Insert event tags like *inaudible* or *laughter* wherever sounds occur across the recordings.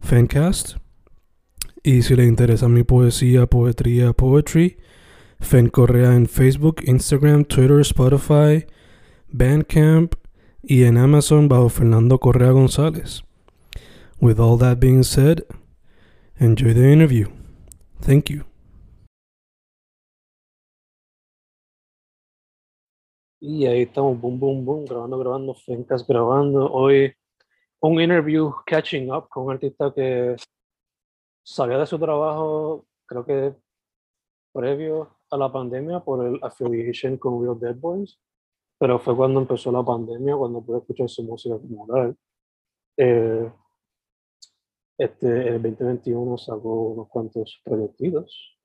Fancast. Y si le interesa mi poesía, poetría, poetry, Fen Correa en Facebook, Instagram, Twitter, Spotify, Bandcamp y en Amazon bajo Fernando Correa González. With all that being said, enjoy the interview. Thank you. Y ahí estamos, boom, boom, boom, grabando, grabando, Fencas grabando. Hoy un interview catching up con un artista que sabía de su trabajo, creo que previo a la pandemia por el affiliation con Real Dead Boys, pero fue cuando empezó la pandemia, cuando pude escuchar su música como. Eh, este, el 2021 sacó unos cuantos proyectitos,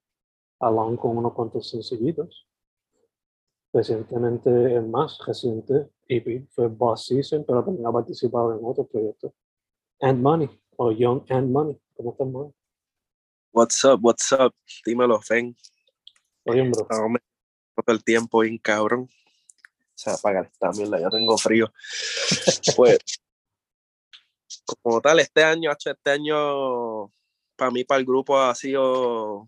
along con unos cuantos sencillitos. Recientemente, el más reciente EP fue Boss Season, pero también ha participado en otros proyectos. And Money, o Young and Money. ¿Cómo estás, man? What's up, what's up? Dímelo, Fen. Oye, bro. No, todo el tiempo bien cabrón. O sea, apagar esta mierda, ya tengo frío. *laughs* pues, como tal, este año, este año, para mí, para el grupo, ha sido,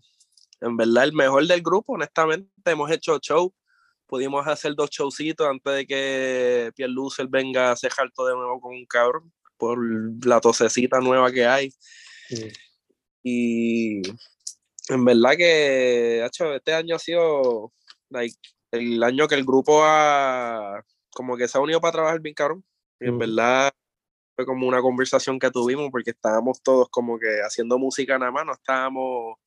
en verdad, el mejor del grupo, honestamente. Hemos hecho show, pudimos hacer dos showcitos antes de que Pierre Lucer venga a cejar todo de nuevo con un cabrón, por la tosecita nueva que hay. Sí. Y en verdad que, hacho, este año ha sido like, el año que el grupo ha, como que se ha unido para trabajar bien cabrón. Y en verdad fue como una conversación que tuvimos porque estábamos todos como que haciendo música nada más, no estábamos.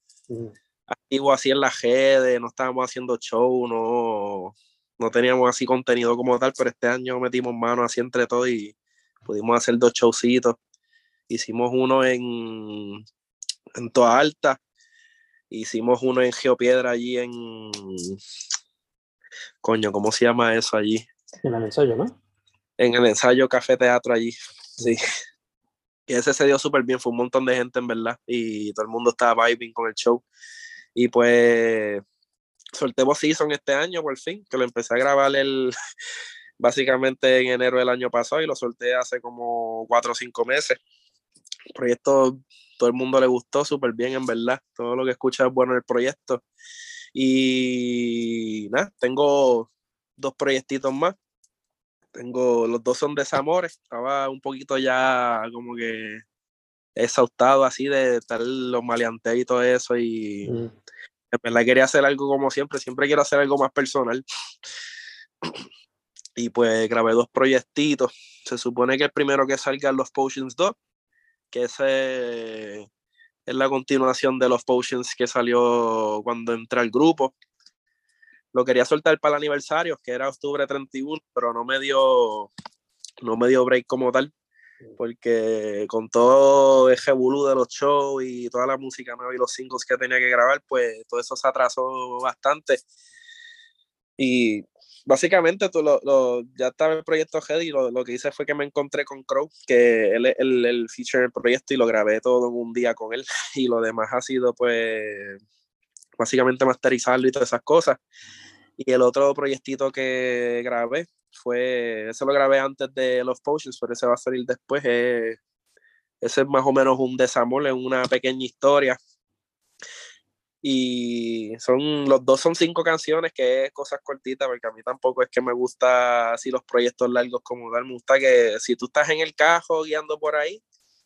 Activos así en las redes, no estábamos haciendo show, no, no teníamos así contenido como tal, pero este año metimos manos así entre todos y pudimos hacer dos showcitos. Hicimos uno en, en Toa Alta, hicimos uno en Geopiedra allí en... Coño, ¿cómo se llama eso allí? En el ensayo, ¿no? En el ensayo Café Teatro allí, sí. Y ese se dio súper bien, fue un montón de gente en verdad y todo el mundo estaba vibing con el show. Y pues soltemos Season este año por fin, que lo empecé a grabar el, *laughs* básicamente en enero del año pasado y lo solté hace como cuatro o cinco meses. El proyecto, todo el mundo le gustó súper bien en verdad, todo lo que escucha es bueno en el proyecto. Y nada, tengo dos proyectitos más. Tengo, los dos son desamores. Estaba un poquito ya como que exhaustado así de estar los maleantes y todo eso. Y Mm. en verdad quería hacer algo como siempre. Siempre quiero hacer algo más personal. Y pues grabé dos proyectitos. Se supone que el primero que salga es Los Potions 2, que ese es la continuación de Los Potions que salió cuando entré al grupo. Lo quería soltar para el aniversario, que era octubre 31, pero no me dio, no me dio break como tal, porque con todo el revolú de los shows y toda la música nueva y los singles que tenía que grabar, pues todo eso se atrasó bastante. Y básicamente tú lo, lo- ya estaba el proyecto ready y lo, lo que hice fue que me encontré con Crow, que él es el, el feature del proyecto y lo grabé todo en un día con él *laughs* y lo demás ha sido pues básicamente masterizarlo y todas esas cosas. Y el otro proyectito que grabé fue, ese lo grabé antes de Los Potions, pero ese va a salir después. eh, ese es más o menos un desamor, es una pequeña historia. Y son, los dos son cinco canciones, que es cosas cortitas, porque a mí tampoco es que me gusta así los proyectos largos como tal. Me gusta que si tú estás en el carro guiando por ahí,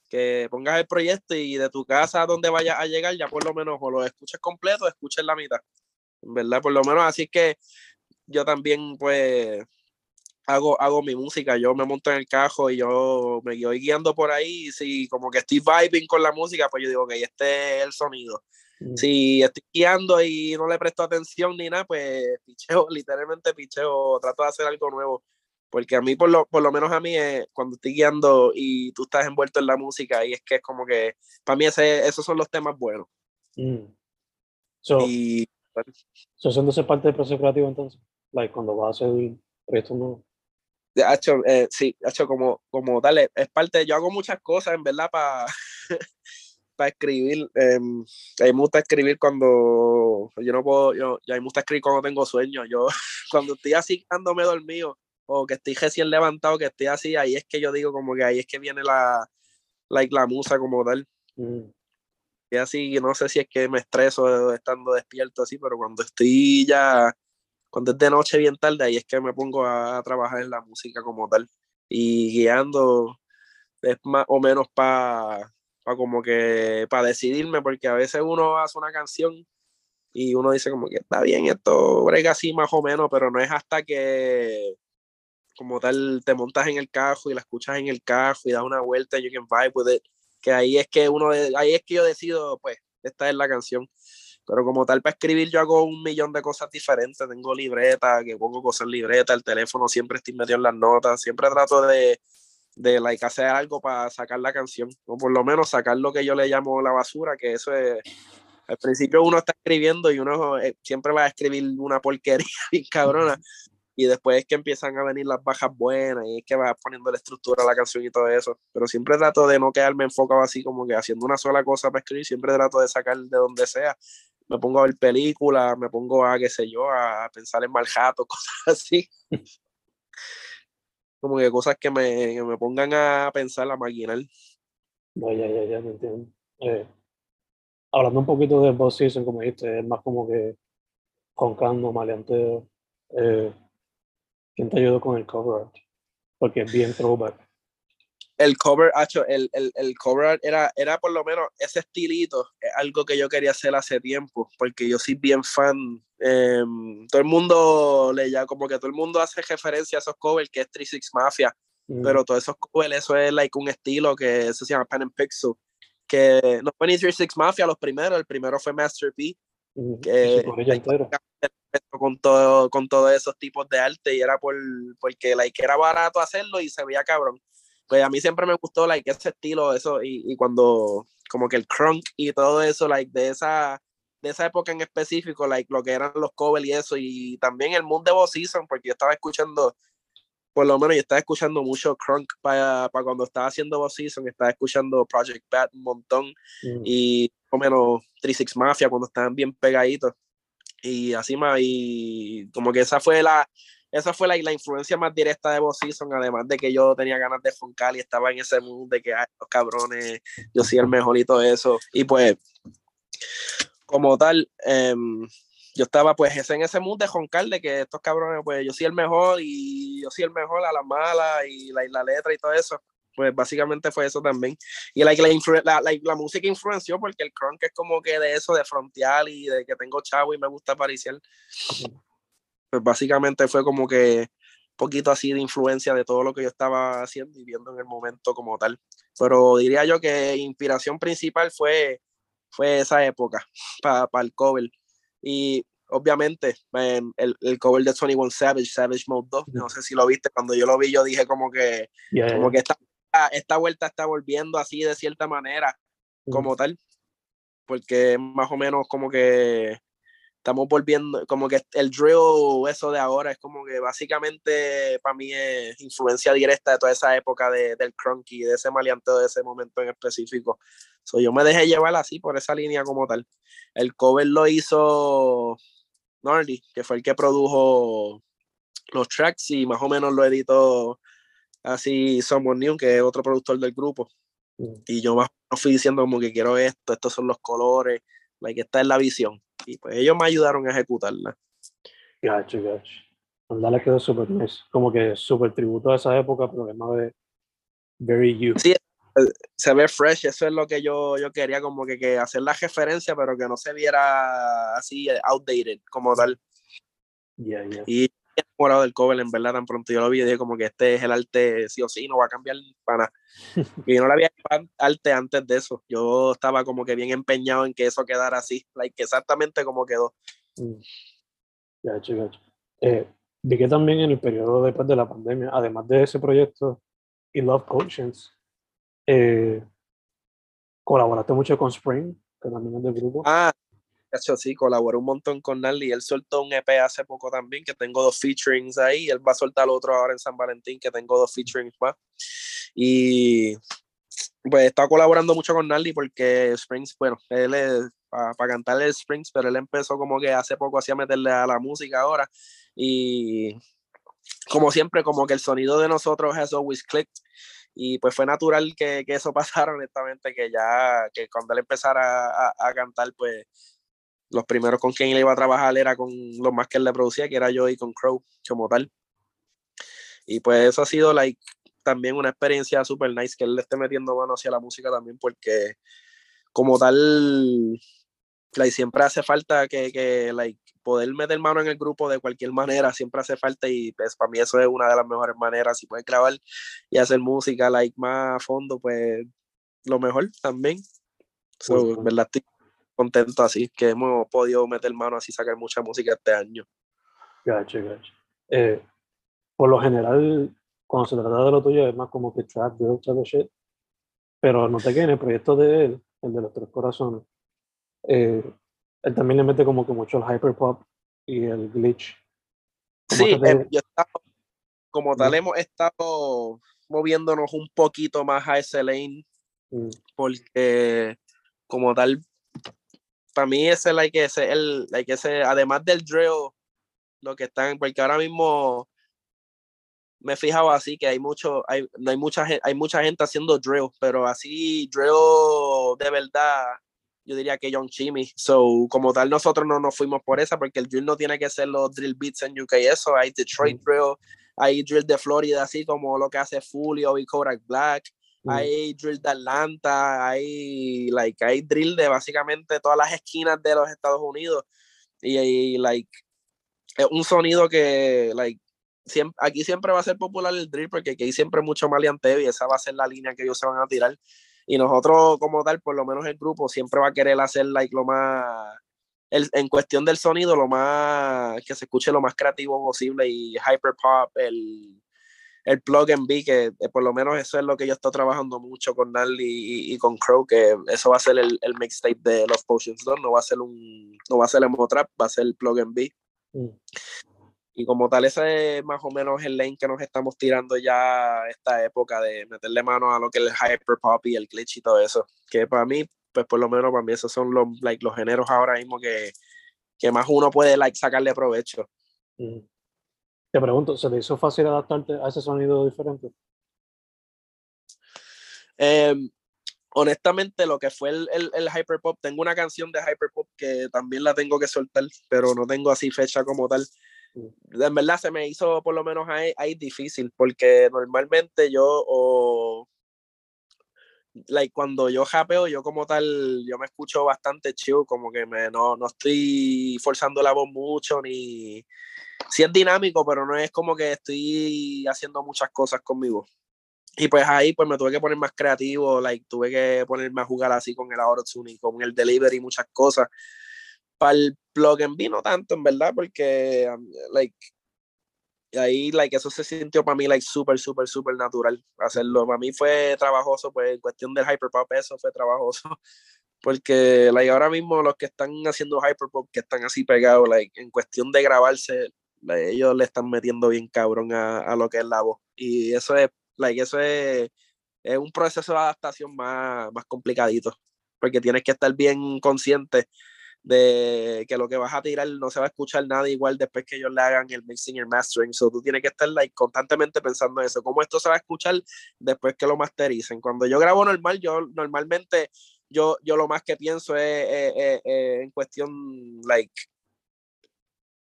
que pongas el proyecto y de tu casa a donde vayas a llegar, ya por lo menos o lo escuches completo o escuches la mitad. ¿Verdad? Por lo menos así que yo también, pues, hago, hago mi música. Yo me monto en el cajo y yo me voy guiando por ahí. Y si como que estoy vibing con la música, pues yo digo, ok, este es el sonido. Mm. Si estoy guiando y no le presto atención ni nada, pues *laughs* picheo, literalmente picheo, trato de hacer algo nuevo porque a mí, por lo, por lo menos a mí, eh, cuando estoy guiando y tú estás envuelto en la música, y es que es como que, para mí ese, esos son los temas buenos. Mm. So, y... So, haciéndose parte del proceso creativo entonces, like, cuando vas a hacer proyectos nuevos. Hecho, eh, sí, hecho como, como dale, es parte, yo hago muchas cosas en verdad para *laughs* para escribir. Eh, a mí me gusta escribir cuando yo no puedo, yo, a mí me gusta escribir cuando tengo sueño. Yo, *laughs* cuando estoy así, me dormido, o que estoy recién levantado, que estoy así, ahí es que yo digo como que ahí es que viene la, like, la musa como tal. Mm. Y así, no sé si es que me estreso estando despierto así, pero cuando estoy ya, cuando es de noche bien tarde, ahí es que me pongo a, trabajar en la música como tal. Y guiando es más o menos para como que para decidirme, porque a veces uno hace una canción y uno dice como que está bien, esto brega así más o menos, pero no es hasta que como tal te montas en el carro y la escuchas en el carro y das una vuelta you can vibe with it, que ahí es que uno, ahí es que yo decido, pues, esta es la canción. Pero como tal, para escribir yo hago un millón de cosas diferentes. Tengo libreta, que pongo cosas en libreta, el teléfono siempre estoy metido en las notas. Siempre trato de, de like, hacer algo para sacar la canción. O por lo menos sacar lo que yo le llamo la basura, que eso es... Al principio uno está escribiendo y uno eh, siempre va a escribir una porquería *laughs* bien cabrona y después es que empiezan a venir las bajas buenas y es que vas poniendo la estructura a la canción y todo eso. Pero siempre trato de no quedarme enfocado así como que haciendo una sola cosa para escribir, siempre trato de sacar de donde sea. Me pongo a ver películas, me pongo a, qué sé yo, a pensar en mal jato, *laughs* cosas así. como que cosas que me, me pongan a pensar, a maquinar. No, ya, ya, ya, me entiendo. Eh, hablando un poquito de Boss Season, como dijiste, es más como que concando, maleanteo. Eh, ¿Quién te ayudó con el cover art? Porque es bien throwback. El cover, hecho, el, el, el, cover art era, era por lo menos ese estilito, es algo que yo quería hacer hace tiempo, porque yo soy bien fan. Em, todo el mundo le ya como que todo el mundo hace referencia a esos covers que es 36 Mafia, pero todos esos covers, eso es like un estilo que eso se llama Pen and Pixel. Que no fue ni 36 Mafia los primeros, el primero fue Master P. Que, con todo con todos esos tipos de arte y era por porque like era barato hacerlo y se veía cabrón pues a mí siempre me gustó like ese estilo eso y, y cuando como que el crunk y todo eso like de esa de esa época en específico like lo que eran los covers y eso y también el mundo de Boss Season porque yo estaba escuchando por lo menos yo estaba escuchando mucho crunk para, para cuando estaba haciendo Boss Season estaba escuchando Project Bat un montón mm. y por lo menos 36 Mafia cuando estaban bien pegaditos y así más, y como que esa fue la, esa fue la, la influencia más directa de Boss Season, además de que yo tenía ganas de foncar y estaba en ese mood de que, ay, los cabrones, yo soy el mejor y todo eso. Y pues, como tal, em, yo estaba pues en ese mood de joncar de que estos cabrones, pues yo soy el mejor y yo soy el mejor a la mala y la, y la letra y todo eso pues básicamente fue eso también. Y like, la, la, la, música influenció porque el crunk es como que de eso, de fronteal y de que tengo chavo y me gusta apariciar. Pues básicamente fue como que poquito así de influencia de todo lo que yo estaba haciendo y viendo en el momento como tal. Pero diría yo que inspiración principal fue, fue esa época para el cover. Y obviamente em, el, el, cover de 21 Savage, Savage Mode 2, no sé si lo viste, cuando yo lo vi yo dije como que, como que esta esta vuelta está volviendo así de cierta manera, como tal, porque más o menos como que estamos volviendo, como que el drill, eso de ahora, es como que básicamente para mí es influencia directa de toda esa época de, del crunky, de ese maleanteo de ese momento en específico. So, yo me dejé llevar así por esa línea como tal. El cover lo hizo Nordy, que fue el que produjo los tracks y más o menos lo editó así Someone New, que es otro productor del grupo. Mm. Y yo más fui diciendo como que quiero esto, estos son los colores, like, esta es la visión. Y pues ellos me ayudaron a ejecutarla. Gacho, gacho. Andale quedó súper nice. Como que súper tributo a esa época, pero además de very you. Sí, se ve fresh, eso es lo que yo, yo quería, como que, que hacer la referencia, pero que no se viera así outdated como tal. Yeah, yeah. Y enamorado del cover, en verdad, tan pronto yo lo vi dije como que este es el arte sí o sí, no va a cambiar para nada. *laughs* y yo no le había arte antes de eso. Yo estaba como que bien empeñado en que eso quedara así, like, exactamente como quedó. Mm. Gacho, gacho. Eh, vi que también en el periodo después de la pandemia, además de ese proyecto y Love Potions, eh, colaboraste mucho con Spring, que también es del grupo. Ah, hecho, sí, colaboré un montón con Nally. Él soltó un EP hace poco también, que tengo dos featurings ahí. Él va a soltar otro ahora en San Valentín, que tengo dos featurings más. Y pues está colaborando mucho con Nally porque Springs, bueno, él es para cantarle Springs, pero él empezó como que hace poco hacía meterle a la música ahora. Y como siempre, como que el sonido de nosotros has always clicked y pues fue natural que, que, eso *laughs* pasara honestamente que ya que cuando él empezara a, a, cantar pues los primeros con quien él iba a trabajar era con los más que él le producía que era yo y con Crow como tal y pues eso ha sido like también una experiencia super nice que él le esté metiendo mano hacia la música también porque como tal like, siempre hace falta que, que like, poder meter mano en el grupo de cualquier manera siempre hace falta y pues para mí eso es una de las mejores maneras si puedes grabar y hacer música like más a fondo pues lo mejor también so, uh -huh. verdad estoy contento así que hemos podido meter mano así sacar mucha música este año gacho, gacho. Eh, por lo general cuando se trata de lo tuyo es más como que trap, drill, type shit pero no te que en el proyecto de él el de los tres corazones eh, él también le mete como que mucho el hyperpop y el glitch. Sí, te... eh, yo estaba, como tal, hemos estado moviéndonos un poquito más a ese lane, mm. porque como tal, para mí ese, like, ese, el, like, ese, además del drill, lo que están, porque ahora mismo me he fijado así que hay mucho, hay, no hay mucha, hay mucha gente haciendo drill, pero así drill de verdad yo diría que John Chimmy. So, como tal, nosotros no nos fuimos por esa, porque el drill no tiene que ser los drill beats en UK, eso. Hay Detroit drill, hay drill de Florida, así como lo que hace Fulio y Kodak Black. Mm. Hay drill de Atlanta, hay, like, hay drill de básicamente todas las esquinas de los Estados Unidos. Y, y like, es un sonido que, like, siempre, aquí siempre va a ser popular el drill, porque aquí hay siempre mucho maleanteo y esa va a ser la línea que ellos se van a tirar y nosotros como tal, por lo menos el grupo, siempre va a querer hacer like lo más, el, en cuestión del sonido, lo más, que se escuche lo más creativo posible y hyper pop, el, el plug and be, que eh, por lo menos eso es lo que yo estoy trabajando mucho con Nally y, y, con Crow, que eso va a ser el, el mixtape de los Potions 2, no va a ser un, no va a ser el trap, va a ser el plug and be. Mm. Y como tal, ese es más o menos el lane que nos estamos tirando ya esta época de meterle mano a lo que es el hyperpop y el glitch y todo eso. Que para mí, pues por lo menos para mí esos son los, like, los géneros ahora mismo que, que más uno puede like, sacarle provecho. Mm. Te pregunto, ¿se te hizo fácil adaptarte a ese sonido diferente? Eh, honestamente, lo que fue el, el, el, hyperpop, tengo una canción de hyperpop que también la tengo que soltar, pero no tengo así fecha como tal en verdad se me hizo por lo menos ahí, ahí difícil porque normalmente yo o like cuando yo japeo yo como tal yo me escucho bastante chill como que me no, no estoy forzando la voz mucho ni sí es dinámico pero no es como que estoy haciendo muchas cosas conmigo y pues ahí pues me tuve que poner más creativo like tuve que ponerme a jugar así con el y con el delivery muchas cosas para el plug en vino tanto, en verdad, porque, um, like, ahí, like, eso se sintió para mí, like, súper, súper, súper natural hacerlo. Para mí fue trabajoso, pues, en cuestión del hyperpop, eso fue trabajoso. *laughs* Porque, like, ahora mismo los que están haciendo hyperpop, que están así pegados, like, en cuestión de grabarse, ellos le están metiendo bien cabrón a, a, lo que es la voz. Y eso es, like, eso es, es un proceso de adaptación más, más complicadito. Porque tienes que estar bien consciente de que lo que vas a tirar no se va a escuchar nada igual después que ellos le hagan el mixing y el mastering. So tú tienes que estar like, constantemente pensando en eso, cómo esto se va a escuchar después que lo mastericen. Cuando yo grabo normal, yo normalmente yo, yo lo más que pienso es, es, en cuestión like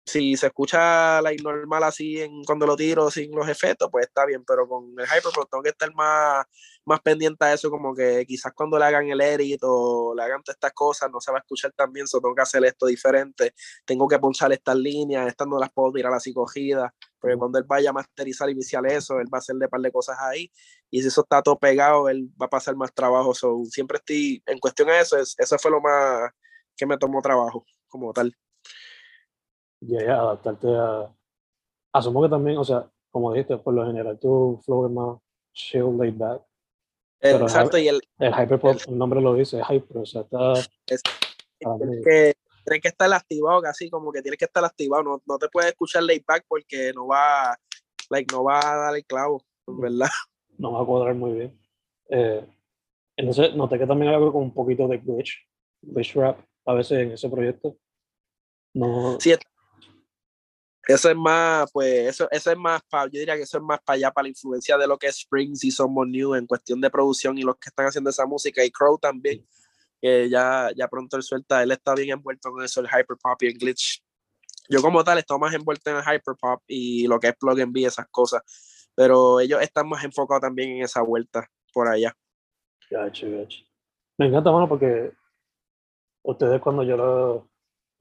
si se escucha like, normal así en, cuando lo tiro sin los efectos, pues está bien, pero con el Hyperpop tengo que estar más, más pendiente a eso, como que quizás cuando le hagan el edit o le hagan todas estas cosas no se va a escuchar tan bien, so tengo que hacer esto diferente, tengo que punchar estas líneas, estas no las puedo tirar así cogidas, porque cuando él vaya a masterizar y iniciar eso, él va a hacerle un par de cosas ahí, y si eso está todo pegado, él va a pasar más trabajo, so, siempre estoy, en cuestión a eso, eso fue lo más que me tomó trabajo, como tal ya, ya, adaptarte a... Asumo que también, o sea, como dijiste, por lo general tu flow es más chill, laid back. Exacto, el, y el, el hyperpop, el, nombre lo dice, es hyper, o sea, está... Es, que tienes que estar activado, casi como que tienes que estar activado, no, no te puedes escuchar laid back porque no va, like, no va a dar el clavo, ¿verdad? *laughs* No va a cuadrar muy bien. Eh, entonces, noté que también hay algo con un poquito de glitch, glitch rap, a veces en ese proyecto. No, sí, eso es más, pues, eso, eso es más, para, yo diría que eso es más para allá, para la influencia de lo que es Springs y Somos New en cuestión de producción y los que están haciendo esa música, y Crow también, que ya, ya pronto él suelta, él está bien envuelto con eso, el hyperpop y el glitch. Yo como tal estoy más envuelto en el hyperpop y lo que es plug and be, esas cosas, pero ellos están más enfocados también en esa vuelta por allá. Gacho, gacho. Me encanta, mano, porque ustedes cuando yo lo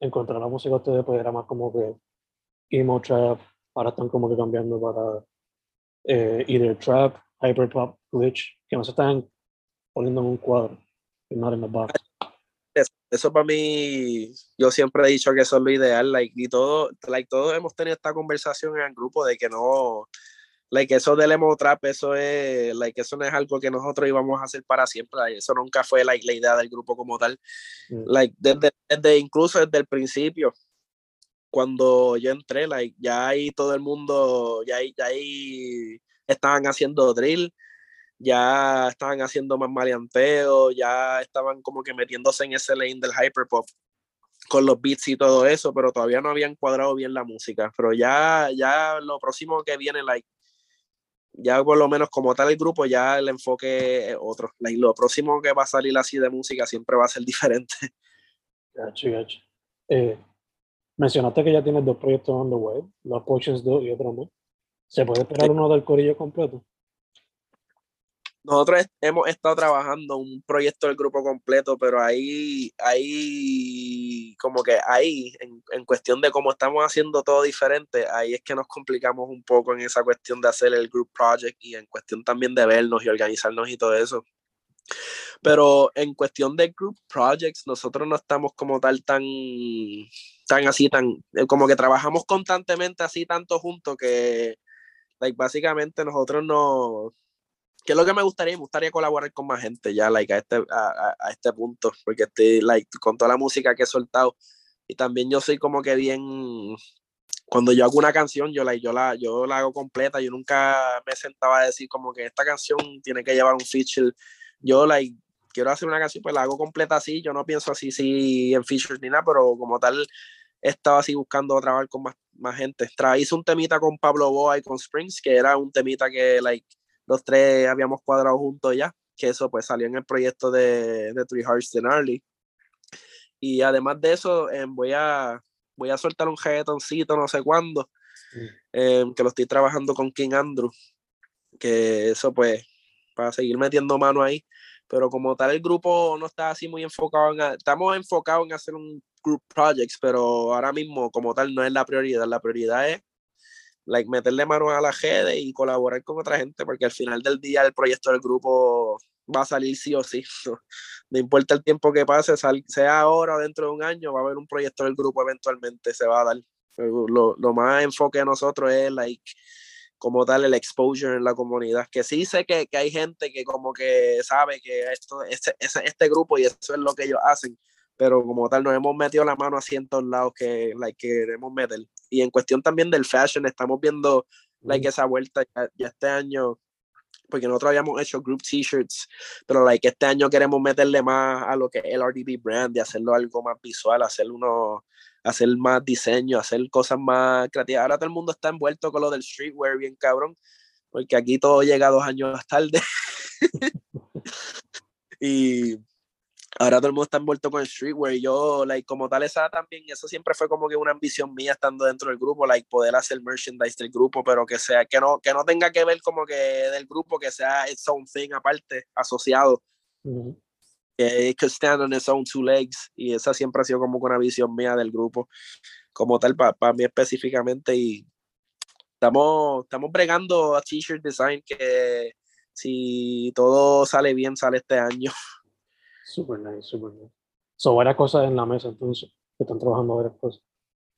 encontré la música, ustedes pues era más como que emo trap, ahora están como que cambiando para eh, either trap, hyperpop, glitch, que no se están poniendo en un cuadro, in the box. Eso, para mí, yo siempre he dicho que eso es lo ideal, like, y todo, like, todos hemos tenido esta conversación en el grupo de que no, like, eso del emo trap, eso es, like, eso no es algo que nosotros íbamos a hacer para siempre, eso nunca fue like, la idea del grupo como tal, mm. like, desde, desde, incluso desde el principio, cuando yo entré, like, ya ahí todo el mundo, ya ahí, ya ahí estaban haciendo drill, ya estaban haciendo más maleanteo, ya estaban como que metiéndose en ese lane del hyperpop con los beats y todo eso, pero todavía no habían cuadrado bien la música. Pero ya, ya lo próximo que viene, like, ya por lo menos como tal el grupo, ya el enfoque es otro. Like, lo próximo que va a salir así de música siempre va a ser *laughs* diferente. Gacho, gacho. Eh, Mencionaste que ya tienes dos proyectos on the web, los Potions 2 y otro más. ¿Se puede esperar uno del corillo completo? Nosotros hemos estado trabajando un proyecto del grupo completo, pero ahí, ahí, como que ahí, en, en, cuestión de cómo estamos haciendo todo diferente, ahí es que nos complicamos un poco en esa cuestión de hacer el group project y en cuestión también de vernos y organizarnos y todo eso. Pero en cuestión de group projects, nosotros no estamos como tal tan, tan así, tan, eh, como que trabajamos constantemente así tanto juntos que, like, básicamente nosotros no, que es lo que me gustaría, me gustaría colaborar con más gente ya, like, a este, a, a este punto, porque estoy, like, con toda la música que he soltado, y también yo soy como que bien, cuando yo hago una canción, yo la, yo la, yo la hago completa, yo nunca me sentaba a decir como que esta canción tiene que llevar un feature, yo, like, quiero hacer una canción, pues la hago completa así, yo no pienso así, sí, en features ni nada, pero como tal, estaba así buscando trabajar con más, más gente. hice un temita con Pablo Boa y con Springs, que era un temita que, like, los tres habíamos cuadrado juntos ya, que eso pues salió en el proyecto de, de Three Hearts de Gnarly. Y además de eso, eh, voy, a, voy a soltar un reggaetoncito no sé cuándo, mm. eh, que lo estoy trabajando con King Andrew, que eso pues, para seguir metiendo mano ahí pero como tal el grupo no está así muy enfocado en, estamos enfocados en hacer un group projects, pero ahora mismo como tal no es la prioridad, la prioridad es like, meterle mano a la gente y colaborar con otra gente, porque al final del día el proyecto del grupo va a salir sí o sí. *laughs* No, importa el tiempo que pase, sea ahora o dentro de un año, va a haber un proyecto del grupo eventualmente, se va a dar. Lo, lo más enfoque de nosotros es like como tal el exposure en la comunidad, que sí sé que, que hay gente que como que sabe que esto, este, este grupo y eso es lo que ellos hacen, pero como tal nos hemos metido la mano a cientos lados que like, queremos meter. Y en cuestión también del fashion, estamos viendo like, esa vuelta ya, este año, porque nosotros habíamos hecho group t-shirts, pero like, este año queremos meterle más a lo que es el RDB brand y hacerlo algo más visual, hacer uno hacer más diseño, hacer cosas más creativas. Ahora todo el mundo está envuelto con lo del streetwear bien cabrón, porque aquí todo llega dos años más tarde. *laughs* y ahora todo el mundo está envuelto con el streetwear. Yo, like, como tal, esa también, eso siempre fue como que una ambición mía estando dentro del grupo, like, poder hacer merchandise del grupo, pero que sea, que no, que no tenga que ver como que del grupo, que sea its own thing aparte, asociado. Que it could stand on its own two legs. Y esa siempre ha sido como una visión mía del grupo, como tal, para mí específicamente. Y estamos, estamos bregando a t-shirt design que si todo sale bien, sale este año. *laughs* Super nice, super nice. Son varias cosas en la mesa entonces, que están trabajando varias cosas.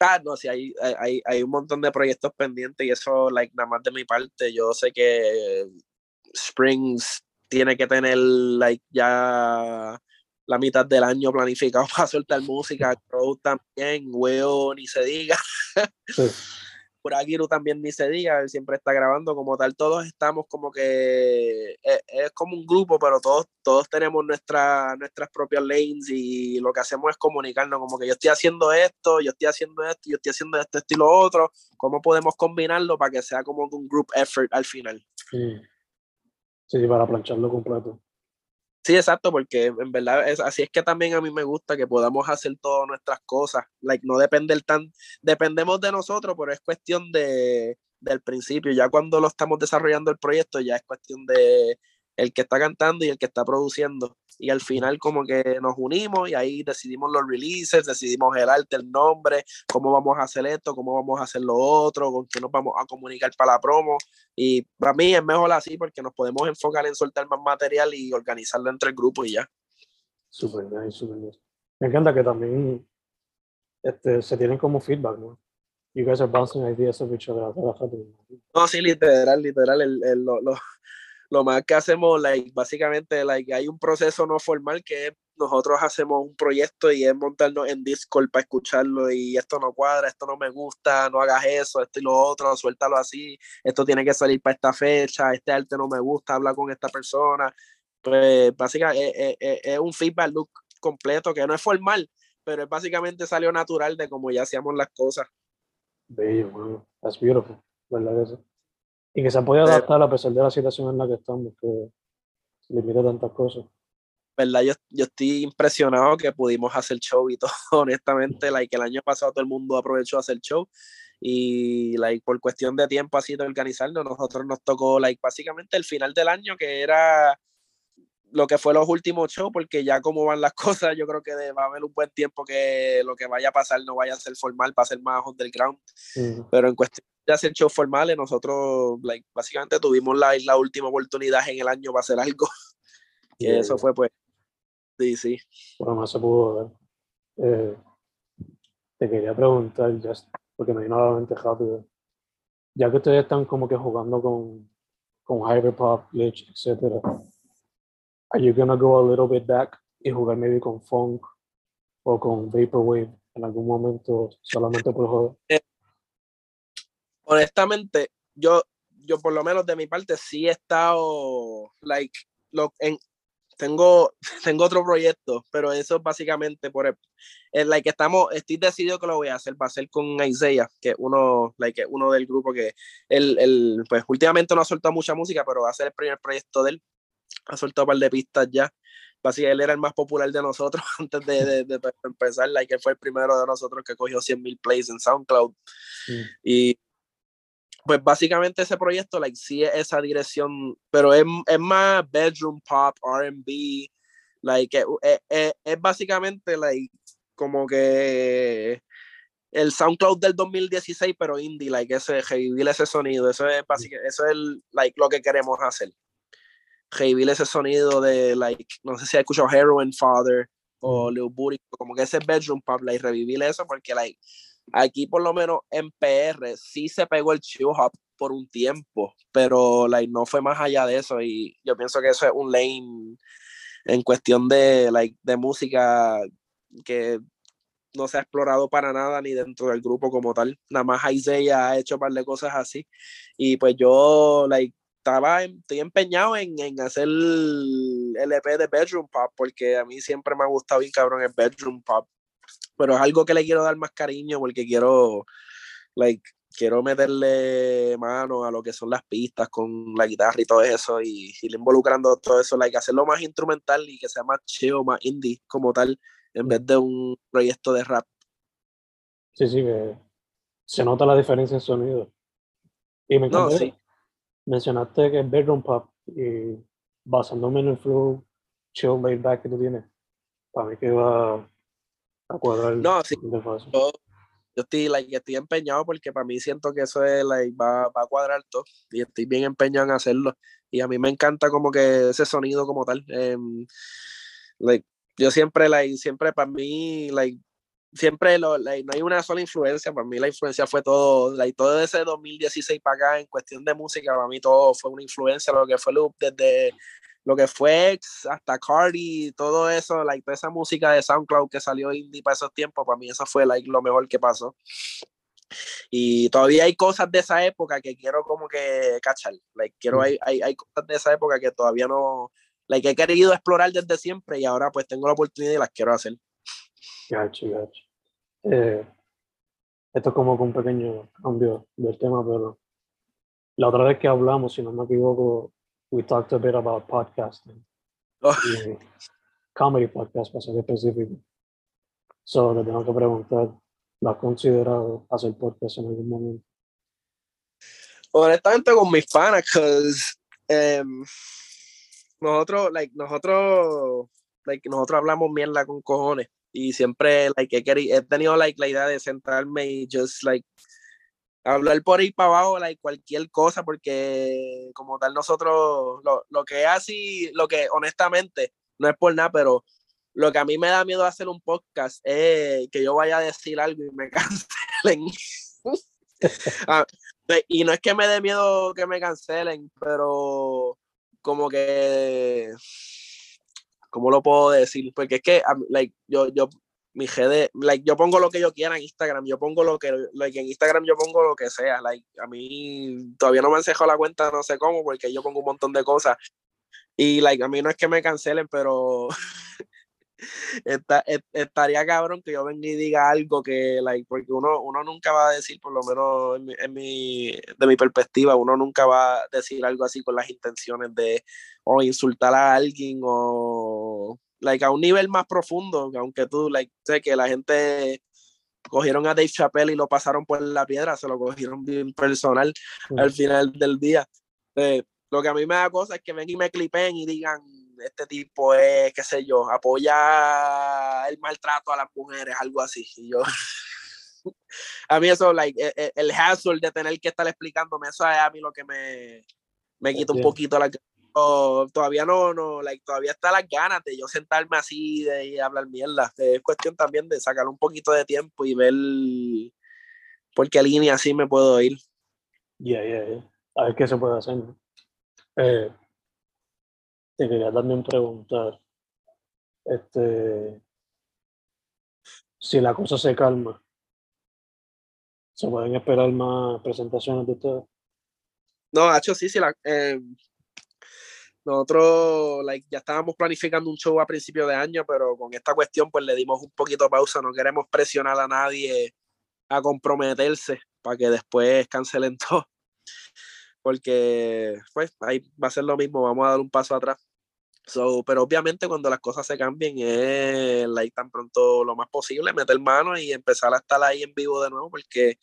Ah, no, sí, hay, hay, hay un montón de proyectos pendientes y eso, like, nada más de mi parte, yo sé que Springs tiene que tener, like, ya la mitad del año planificado *laughs* para soltar música, *laughs* Crow también, Will, ni se diga. Sí. Por Aguiru también ni se diga, él siempre está grabando como tal, todos estamos como que es, es, como un grupo, pero todos, todos tenemos nuestra, nuestras propias lanes y lo que hacemos es comunicarnos, como que yo estoy haciendo esto, yo estoy haciendo esto, yo estoy haciendo este estilo otro, cómo podemos combinarlo para que sea como un group effort al final. Sí, sí para plancharlo completo. Sí, exacto, porque en verdad es, así es que también a mí me gusta que podamos hacer todas nuestras cosas. Like, no depende tan, dependemos de nosotros, pero es cuestión de, del principio. Ya cuando lo estamos desarrollando el proyecto, ya es cuestión de el que está cantando y el que está produciendo. Y al final como que nos unimos y ahí decidimos los releases, decidimos el arte, el nombre, cómo vamos a hacer esto, cómo vamos a hacer lo otro, con quién nos vamos a comunicar para la promo. Y para mí es mejor así porque nos podemos enfocar en soltar más material y organizarlo entre el grupo y ya. Super nice, super nice. Me encanta que también este, se tienen como feedback, ¿no? You guys are bouncing ideas of each other. No, sí, literal, literal. El, el, lo, lo, más que hacemos, like, básicamente, like, hay un proceso no formal que nosotros hacemos un proyecto y es montarnos en Discord para escucharlo y esto no cuadra, esto no me gusta, no hagas eso, esto y lo otro, suéltalo así, esto tiene que salir para esta fecha, este arte no me gusta, habla con esta persona. Pues básicamente es, es, un feedback look completo que no es formal, pero es básicamente salió natural de cómo ya hacíamos las cosas. Bello, bueno, that's beautiful, ¿verdad? Eso? Y que se puede adaptar a pesar de la situación en la que estamos, que limita tantas cosas. ¿Verdad? Yo, yo estoy impresionado que pudimos hacer show y *laughs* todo, honestamente, like, el año pasado todo el mundo aprovechó a hacer show y like, por cuestión de tiempo así de organizarnos, nosotros nos tocó like, básicamente el final del año, que era lo que fue los últimos shows, porque ya como van las *laughs* cosas, yo creo que va a haber un buen tiempo que lo que vaya a pasar no vaya a ser formal, va a ser más underground. Pero en cuestión de hacer shows formales, nosotros like, básicamente tuvimos la, la última oportunidad en el año para hacer algo. *laughs* y eso fue pues, sí, sí. Bueno, más se pudo ver. Eh, te quería preguntar, just, porque me vino a la mente rápido, ya que ustedes están como que jugando con, con Hyperpop, Glitch, etcétera, are you gonna go a little bit back y jugar maybe con funk o con vaporwave en algún momento solamente por joder? Eh, honestamente, yo, yo por lo menos de mi parte sí he estado, like, lo, en, tengo, *laughs* tengo otro proyecto, pero eso básicamente por el, like, estamos, estoy decidido que lo voy a hacer, va a ser con Isaiah, que uno, like, uno del grupo que, él, él, pues últimamente no ha soltado mucha música, pero va a ser el primer proyecto de él, ha soltado un par de pistas ya, Básicamente él era el más popular de nosotros *laughs* antes de, de, empezar, like, él fue el primero de nosotros que cogió 100.000 plays en SoundCloud, y pues básicamente ese proyecto, like, sí es esa dirección, pero es, es más bedroom pop, R&B, like, es, es, es, básicamente, like, como que el SoundCloud del 2016, pero indie, like, ese, revivir ese sonido, eso es básicamente, eso es, like, lo que queremos hacer. Revivir ese sonido de, like, no sé si has escuchado Heroin Father o Lil Booty, como que ese bedroom pop, like, revivir eso, porque, like, Aquí por lo menos en PR sí se pegó el chill hop por un tiempo, pero like, no fue más allá de eso y yo pienso que eso es un lane en cuestión de, like, de música que no se ha explorado para nada ni dentro del grupo como tal. Nada más Isaiah ha hecho un par de cosas así. Y pues yo, like, estaba, estoy empeñado en, en, hacer el EP de Bedroom Pop, porque a mí siempre me ha gustado bien cabrón el Bedroom Pop pero es algo que le quiero dar más cariño porque quiero, like, quiero meterle mano a lo que son las pistas con la guitarra y todo eso y, ir involucrando todo eso, like hacerlo más instrumental y que sea más chill, más indie como tal, en vez de un proyecto de rap. Sí, sí, que se nota la diferencia en sonido. Y me no, sí. Mencionaste que es bedroom pop y basándome en el flow chill, laid back que tú tienes, para mí que va a cuadrar. No, sí. Yo, yo estoy, like, estoy empeñado porque para mí siento que eso es, like, va, va, a cuadrar todo y estoy bien empeñado en hacerlo. Y a mí me encanta como que ese sonido como tal. Um, like, yo siempre, like, siempre para mí, like, siempre lo, like, no hay una sola influencia, para mí la influencia fue todo, like, todo ese 2016 para acá en cuestión de música, para mí todo fue una influencia, lo que fue Loop desde lo que fue X hasta Cardi, todo eso, like, toda esa música de SoundCloud que salió indie para esos tiempos, para mí eso fue like, lo mejor que pasó. Y todavía hay cosas de esa época que quiero como que cachar. Like, quiero, hay, hay, hay cosas de esa época que todavía no, like, he querido explorar desde siempre y ahora pues tengo la oportunidad y las quiero hacer. Gacho, gacho. Eh, esto es como un pequeño cambio del tema, pero la otra vez que hablamos, si no me equivoco, we talked a bit about podcasting. Oh. comedy podcast, para ser específico. So, le tengo que preguntar, ¿lo has considerado hacer podcast en algún momento? Honestamente, con mis panas, because um, nosotros, like, nosotros, like, nosotros hablamos mierda con cojones y siempre, like, he, he tenido, like, la idea de sentarme y just, like, hablar por ahí para abajo, like, cualquier cosa, porque como tal nosotros, lo, lo que así, lo que honestamente, no es por nada, pero lo que a mí me da miedo hacer un podcast es que yo vaya a decir algo y me *laughs* cancelen. *laughs* Ah, y no es que me dé miedo que me cancelen, pero como que, ¿cómo lo puedo decir? Porque es que, like, yo, yo, mi GD, like, yo pongo lo que yo quiera en Instagram, yo pongo lo que, like, en Instagram yo pongo lo que sea, like, a mí todavía no me han la cuenta, no sé cómo, porque yo pongo un montón de cosas, y, like, a mí no es que me cancelen, pero *laughs* estaría cabrón que yo venga y diga algo que, like, porque uno, uno nunca va a decir, por lo menos en mi, de mi perspectiva, uno nunca va a decir algo así con las intenciones de o insultar a alguien o like a un nivel más profundo, aunque tú, like, sé que la gente cogieron a Dave Chappelle y lo pasaron por la piedra, se lo cogieron bien personal al final del día. Eh, lo que a mí me da cosa es que ven y me clipen y digan, este tipo es, qué sé yo, apoya el maltrato a las mujeres, algo así. Y yo, *laughs* a mí eso, like, e, e, el, hassle de tener que estar explicándome, eso es a mí lo que me, me quita un poquito la todavía no, no, like, todavía está las ganas de yo sentarme así de, y hablar mierda. Es cuestión también de sacar un poquito de tiempo y ver por qué línea así me puedo ir. Ya, ya, ya. A ver qué se puede hacer. Eh, te quería también preguntar, este, si la cosa se calma, ¿se pueden esperar más presentaciones de ustedes? No, hecho sí, sí, la, eh, nosotros ya estábamos planificando un show a principio de año, pero con esta cuestión pues le dimos un poquito de pausa, no queremos presionar a nadie a comprometerse para que después cancelen *laughs* todo, porque pues ahí va a ser lo mismo, vamos a dar un paso atrás. So, pero obviamente cuando las cosas se cambien es like, tan pronto lo más posible, meter mano y empezar a estar ahí en vivo de nuevo, porque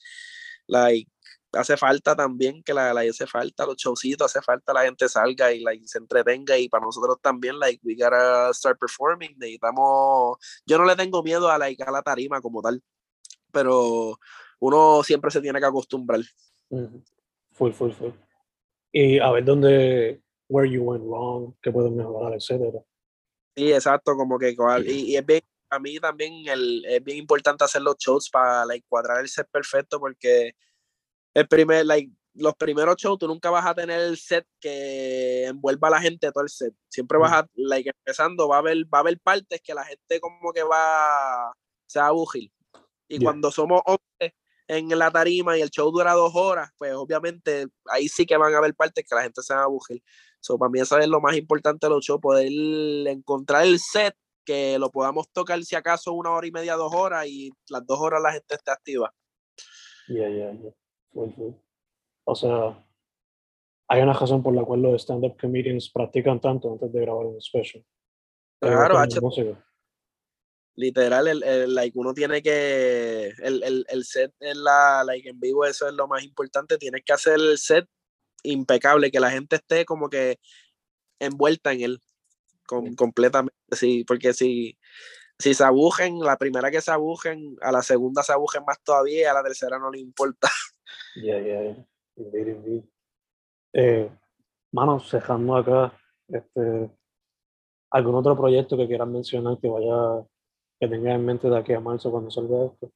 like, hace falta también que la, la hace falta los showcitos, hace falta la gente salga y like, se entretenga y para nosotros también like we gotta start performing, necesitamos, yo no le tengo miedo a, like, a la tarima como tal, pero uno siempre se tiene que acostumbrar. Full, full, full. Y a ver dónde, where you went wrong, qué puedes mejorar, etcétera. Sí, exacto, como que y, y es bien, a mí también el, es bien importante hacer los shows para like, cuadrar el set perfecto porque el primer, like, los primeros shows tú nunca vas a tener el set que envuelva a la gente todo el set. Siempre vas a, like, empezando, va a haber, va a haber partes que la gente como que va, se va a bugir. Y cuando somos hombres en la tarima y el show dura dos horas, pues obviamente ahí sí que van a haber partes que la gente se va a bugir. So, para mí eso es lo más importante de los shows, poder encontrar el set que lo podamos tocar si acaso una hora y media, dos horas y las dos horas la gente esté activa. Yeah, yeah, yeah Full, full. O sea, hay una razón por la cual los stand-up comedians practican tanto antes de grabar un special. Claro, H. literal, el, el, like, uno tiene que, el, el, el set en la, like, en vivo, eso es lo más importante, tienes que hacer el set impecable, que la gente esté como que envuelta en él, con, completamente, sí, porque si, si se abujen, la primera que se abujen, a la segunda se abujen más todavía, y a la tercera no le importa. *laughs* Yeah, yeah, yeah. Indeed, indeed. Eh, mano, cejando acá, este, ¿algún otro proyecto que quieras mencionar que vaya, que tengas en mente de aquí a marzo cuando salga esto?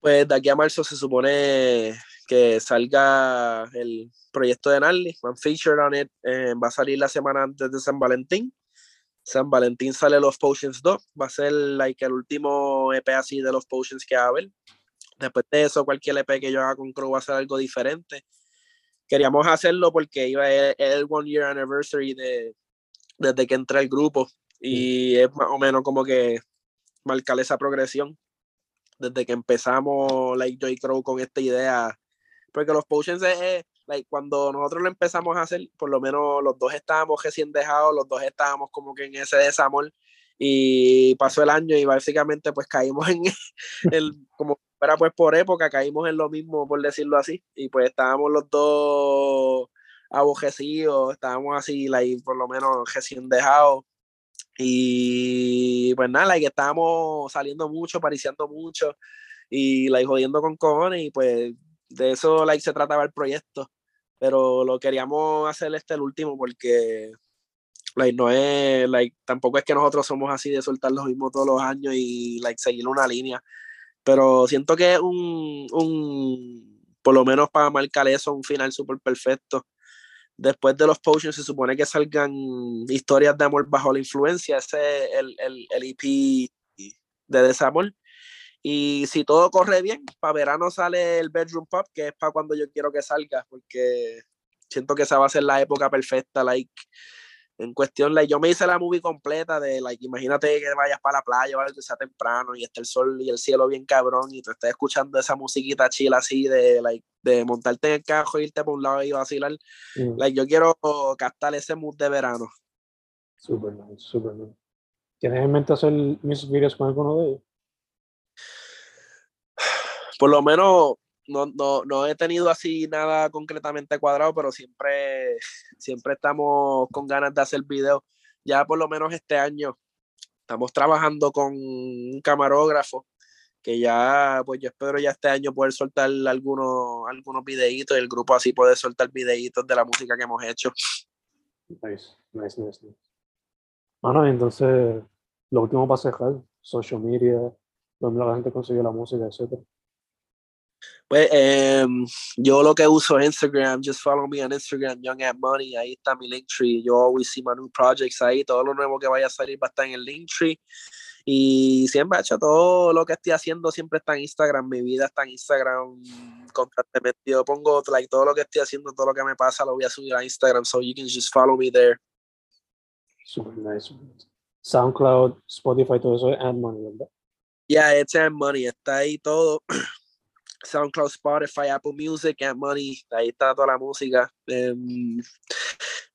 Pues de aquí a marzo se supone que salga el proyecto de Narly, One Feature on It, eh, va a salir la semana antes de San Valentín. San Valentín sale Los Potions 2, va a ser like, el último EP así de Los Potions que va a haber. Después de eso, cualquier EP que yo haga con Crow va a ser algo diferente. Queríamos hacerlo porque iba el, el One Year Anniversary de, desde que entré al grupo y es más o menos como que marcar esa progresión. Desde que empezamos like Joy Crow con esta idea. Porque los potions like, cuando nosotros lo empezamos a hacer por lo menos los dos estábamos recién dejados los dos estábamos como que en ese desamor. Y pasó el año y básicamente pues caímos en *laughs* el como era pues por época caímos en lo mismo por decirlo así. Y pues estábamos los dos abojecidos estábamos así like, por lo menos recién dejados y pues nada, like, estábamos saliendo mucho, pariciando mucho y like, jodiendo con cojones y pues de eso like, se trataba el proyecto. Pero lo queríamos hacer este último porque like, no es, like, tampoco es que nosotros somos así de soltar los mismos todos los años y like, seguir una línea. Pero siento que es un, un, por lo menos para marcar eso, un final súper perfecto después de los potions se supone que salgan historias de amor bajo la influencia, ese es el, el, el EP de desamor. Y si todo corre bien, para verano sale el Bedroom Pop, que es para cuando yo quiero que salga, porque siento que esa va a ser la época perfecta, like, en cuestión, like, yo me hice la movie completa de, like, imagínate que vayas para la playa o algo que sea temprano y esté el sol y el cielo bien cabrón y tú estés escuchando esa musiquita chila así de, like, de montarte en el carro, irte por un lado y vacilar. Mm. Like, yo quiero captar ese mood de verano. Super nice, super nice. ¿Tienes en mente hacer mis videos con alguno de ellos? Por lo menos no, no, no, he tenido así nada concretamente cuadrado, pero siempre, *laughs* siempre estamos con ganas de hacer videos. Ya por lo menos este año estamos trabajando con un camarógrafo que ya, pues yo espero ya este año poder soltar algunos, algunos videitos y el grupo así puede soltar videitos de la música que hemos hecho. Nice, nice, nice, nice. Bueno, entonces, lo último para cerrar, social media, donde la gente consigue la música, etcétera. Pues eh, yo lo que uso es Instagram, just follow me on Instagram, Young at Money, ahí está mi Linktree, yo always see my new projects ahí, todo lo nuevo que vaya a salir va a estar en el Linktree. Y siempre, hecho todo lo que estoy haciendo siempre está en Instagram, mi vida está en Instagram constantemente. Yo pongo like, todo lo que estoy haciendo, todo lo que me pasa, lo voy a subir a Instagram, so you can just follow me there. Super nice. SoundCloud, Spotify, todo eso es Ad Money, ¿verdad? Yeah, it's Ad Money, está ahí todo. SoundCloud, Spotify, Apple Music, Ad Money, ahí está toda la música. Um,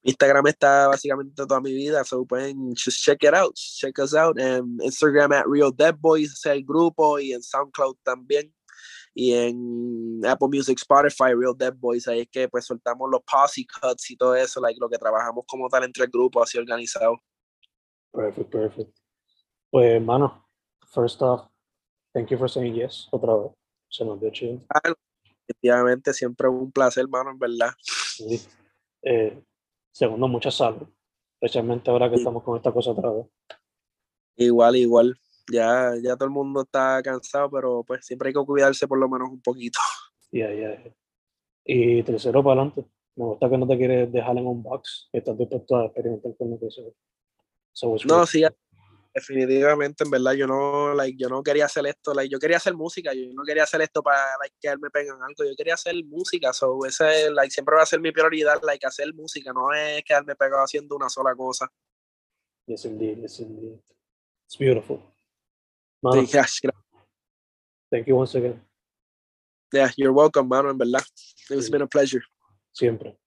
Instagram está básicamente toda mi vida, so pueden just check it out, check us out. Um, Instagram at Real Dead Boys es el grupo y en SoundCloud también. Y en Apple Music, Spotify, Real Dead Boys, ahí es que pues soltamos los posse cuts y todo eso, like, lo que trabajamos como tal entre el grupo, así organizado. Perfect, perfect. Pues, hermano, first off, thank you for saying yes otra vez. Se nos dio chido. Claro, efectivamente, siempre un placer, hermano, en verdad. Sí. Eh, segundo, mucha salud, especialmente ahora que sí. estamos con esta cosa otra vez. Igual, igual. Ya, ya todo el mundo está cansado, pero pues siempre hay que cuidarse por lo menos un poquito. *laughs* Yeah, yeah. Y tercero, para adelante. Me gusta que no te quieres dejar en un box, que estás dispuesto a experimentar con lo que sea. So no, sí, definitivamente, en verdad, yo no, like, yo no quería hacer esto, like, yo quería hacer música, yo no quería hacer esto para like, que me pegue en algo, yo quería hacer música, so, ese, like, siempre va a ser mi prioridad, like, hacer música, no es quedarme pegado haciendo una sola cosa. Yes, indeed, yes, indeed. It's beautiful. Mano, sí, thank you once again. Yeah, you're welcome, mano, en verdad. It's Sí. been a pleasure. Siempre.